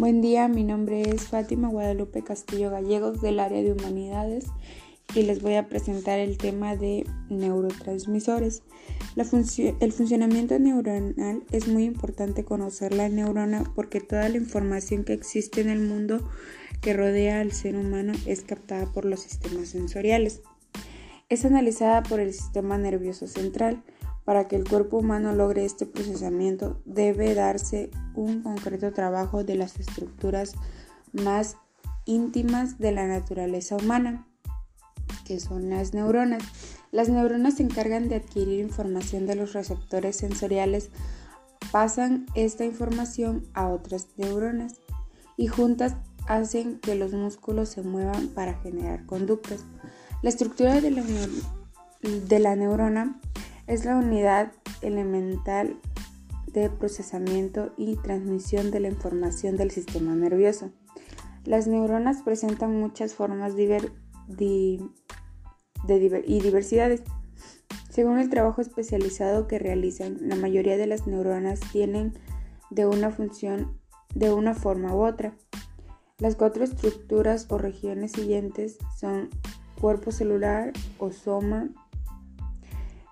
Buen día, mi nombre es Fátima Guadalupe Castillo Gallegos del área de humanidades y les voy a presentar el tema de neurotransmisores. el funcionamiento neuronal es muy importante conocer la neurona porque toda la información que existe en el mundo que rodea al ser humano es captada por los sistemas sensoriales. Es analizada por el sistema nervioso central para que el cuerpo humano logre este procesamiento debe darse un concreto trabajo de las estructuras más íntimas de la naturaleza humana, que son las neuronas. Las neuronas se encargan de adquirir información de los receptores sensoriales, pasan esta información a otras neuronas y juntas hacen que los músculos se muevan para generar conductas. La estructura de la, de la neurona es la unidad elemental de procesamiento y transmisión de la información del sistema nervioso. Las neuronas presentan muchas formas de y diversidades. Según el trabajo especializado que realizan, la mayoría de las neuronas tienen de una función de una forma u otra. Las cuatro estructuras o regiones siguientes son cuerpo celular o soma,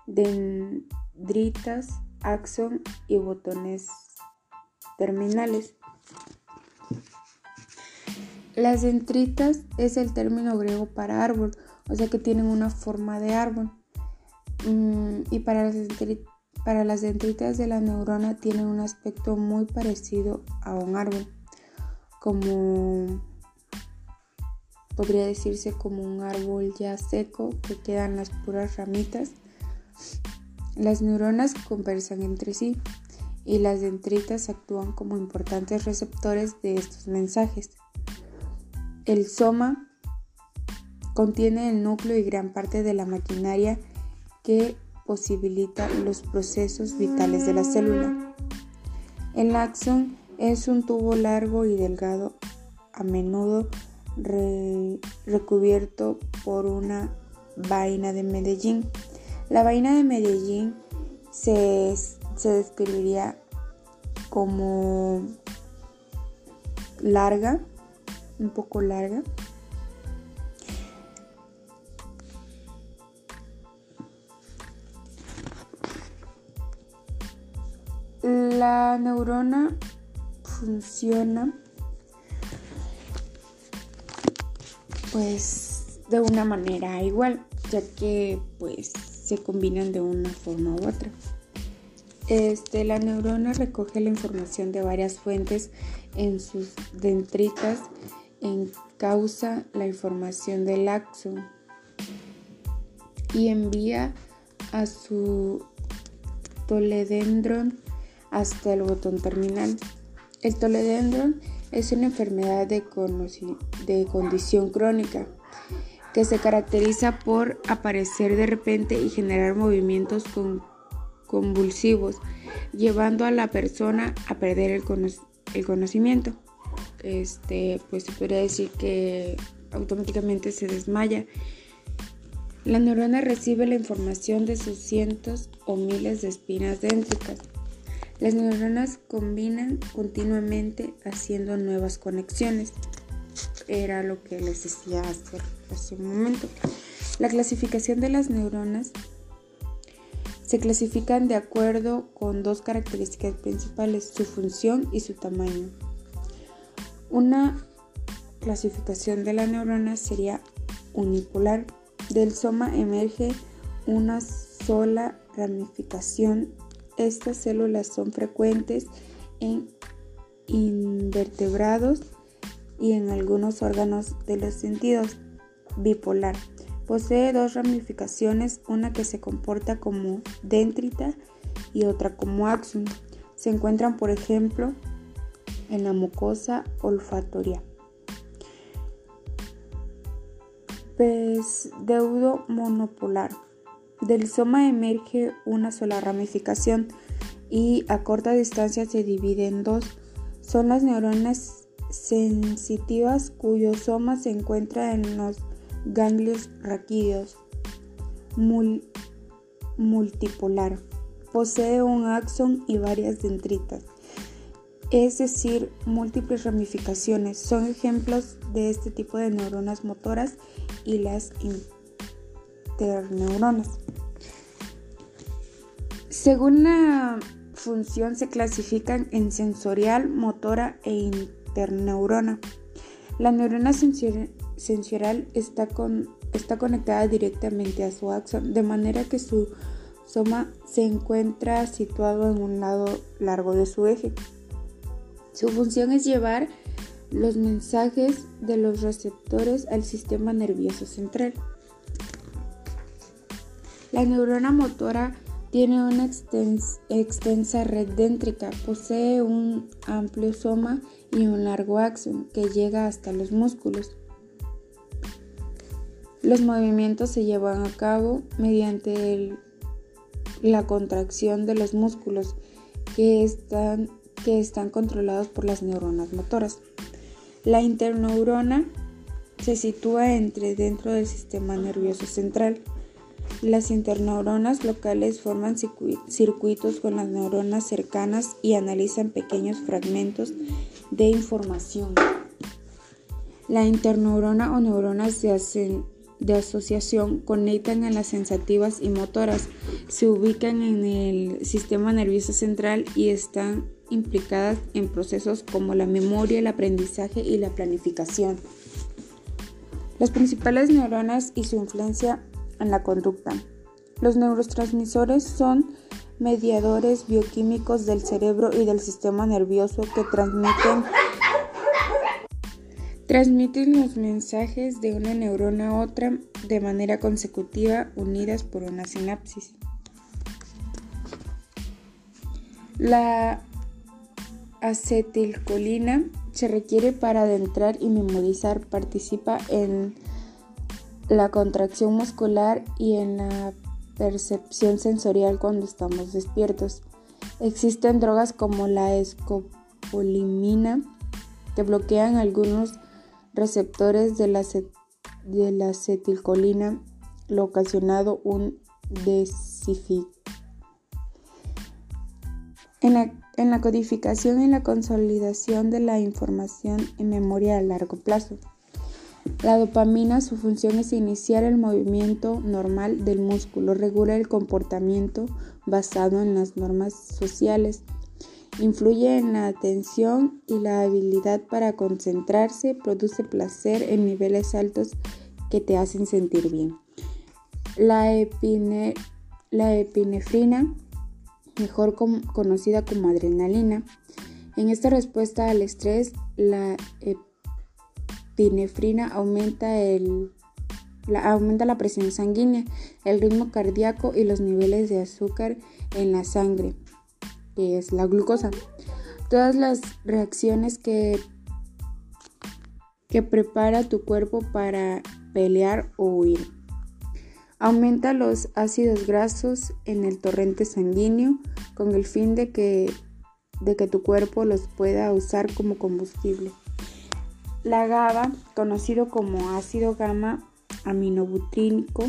dendritas, axón y botones terminales. Las dendritas es el término griego para árbol, o sea que tienen una forma de árbol. Mm, y para las, para las dendritas de la neurona tienen un aspecto muy parecido a un árbol, como podría decirse como un árbol ya seco que quedan las puras ramitas las neuronas conversan entre sí y las dendritas actúan como importantes receptores de estos mensajes. El soma contiene el núcleo y gran parte de la maquinaria que posibilita los procesos vitales de la célula. El axón es un tubo largo y delgado, a menudo recubierto por una vaina de Medellín la vaina de Medellín se, describiría como larga, un poco larga. La neurona funciona pues de una manera igual, ya que pues se combinan de una forma u otra. Este, la neurona recoge la información de varias fuentes en sus dendritas, causa la información del axón y envía a su toledendron hasta el botón terminal. El toledendron es una enfermedad de, de condición crónica que se caracteriza por aparecer de repente y generar movimientos convulsivos, llevando a la persona a perder el, el conocimiento. Este, pues se podría decir que automáticamente se desmaya. La neurona recibe la información de sus cientos o miles de espinas déntricas. Las neuronas combinan continuamente haciendo nuevas conexiones era lo que les decía hace, hace un momento. La clasificación de las neuronas se clasifican de acuerdo con dos características principales, su función y su tamaño. Una clasificación de la neurona sería unipolar. Del soma emerge una sola ramificación. Estas células son frecuentes en invertebrados y en algunos órganos de los sentidos. Bipolar. Posee dos ramificaciones, una que se comporta como dendrita y otra como axón. Se encuentran, por ejemplo, en la mucosa olfatoria. Deudo monopolar. Del soma emerge una sola ramificación y a corta distancia se divide en dos. Son las neuronas sensitivas cuyo soma se encuentra en los ganglios raquídeos. multipolar. Posee un axón y varias dendritas. es decir, múltiples ramificaciones. Son ejemplos de este tipo de neuronas motoras y las interneuronas. Según la función se clasifican en sensorial, motora e interneurona. La neurona sensorial está, conectada directamente a su axón, de manera que su soma se encuentra situado en un lado largo de su eje. Su función es llevar los mensajes de los receptores al sistema nervioso central. La neurona motora tiene una extensa red déntrica, posee un amplio soma y un largo axón que llega hasta los músculos. Los movimientos se llevan a cabo mediante la contracción de los músculos que están, que están controlados por las neuronas motoras. La interneurona se sitúa entre dentro del sistema nervioso central. Las interneuronas locales forman circuitos con las neuronas cercanas y analizan pequeños fragmentos de información. La interneurona o neuronas de, de asociación conectan a las sensativas y motoras, se ubican en el sistema nervioso central y están implicadas en procesos como la memoria, el aprendizaje y la planificación. Las principales neuronas y su influencia en la conducta. Los neurotransmisores son mediadores bioquímicos del cerebro y del sistema nervioso que transmiten, transmiten los mensajes de una neurona a otra de manera consecutiva unidas por una sinapsis. La acetilcolina se requiere para adentrar y memorizar, participa en la contracción muscular y en la percepción sensorial cuando estamos despiertos. Existen drogas como la escopolamina que bloquean algunos receptores de la, de la acetilcolina, lo ocasionado un desific. En la, en la codificación y la consolidación de la información en memoria a largo plazo. La dopamina, su función es iniciar el movimiento normal del músculo, regula el comportamiento basado en las normas sociales, influye en la atención y la habilidad para concentrarse, produce placer en niveles altos que te hacen sentir bien. La, la epinefrina, mejor conocida como adrenalina, en esta respuesta al estrés, la epinefrina epinefrina aumenta, la, aumenta la presión sanguínea, el ritmo cardíaco y los niveles de azúcar en la sangre, que es la glucosa. Todas las reacciones que, prepara tu cuerpo para pelear o huir. Aumenta los ácidos grasos en el torrente sanguíneo con el fin de que tu cuerpo los pueda usar como combustible. La GABA, conocido como ácido gamma aminobutrínico,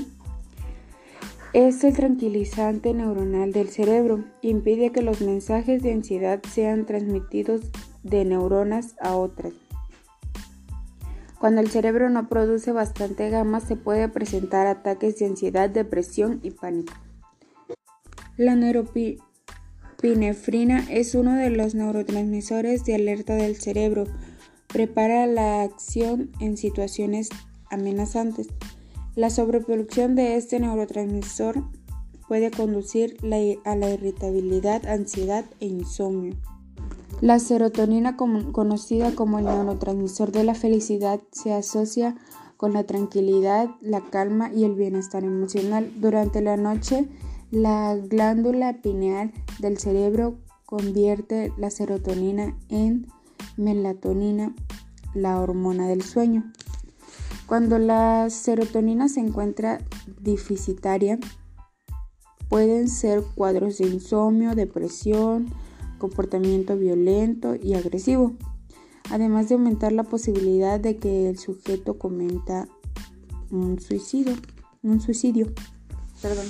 es el tranquilizante neuronal del cerebro. Impide que los mensajes de ansiedad sean transmitidos de neuronas a otras. Cuando el cerebro no produce bastante gamma, se puede presentar ataques de ansiedad, depresión y pánico. La neuropinefrina es uno de los neurotransmisores de alerta del cerebro prepara la acción en situaciones amenazantes. La sobreproducción de este neurotransmisor puede conducir a la irritabilidad, ansiedad e insomnio. La serotonina, conocida como el neurotransmisor de la felicidad, se asocia con la tranquilidad, la calma y el bienestar emocional. Durante la noche, la glándula pineal del cerebro convierte la serotonina en melatonina, la hormona del sueño. Cuando la serotonina se encuentra deficitaria, pueden ser cuadros de insomnio, depresión, comportamiento violento y agresivo, además de aumentar la posibilidad de que el sujeto cometa un suicidio, un suicidio. Perdón.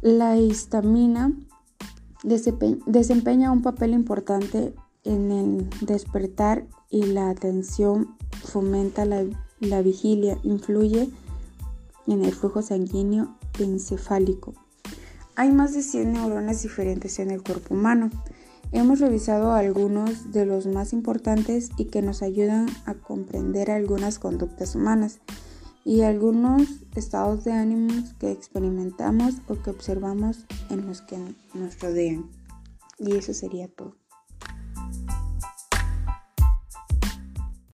La histamina desempeña un papel importante en el despertar y la atención fomenta la, vigilia, influye en el flujo sanguíneo encefálico. Hay más de 100 neuronas diferentes en el cuerpo humano. Hemos revisado algunos de los más importantes y que nos ayudan a comprender algunas conductas humanas y algunos estados de ánimos que experimentamos o que observamos en los que nos rodean. Y eso sería todo.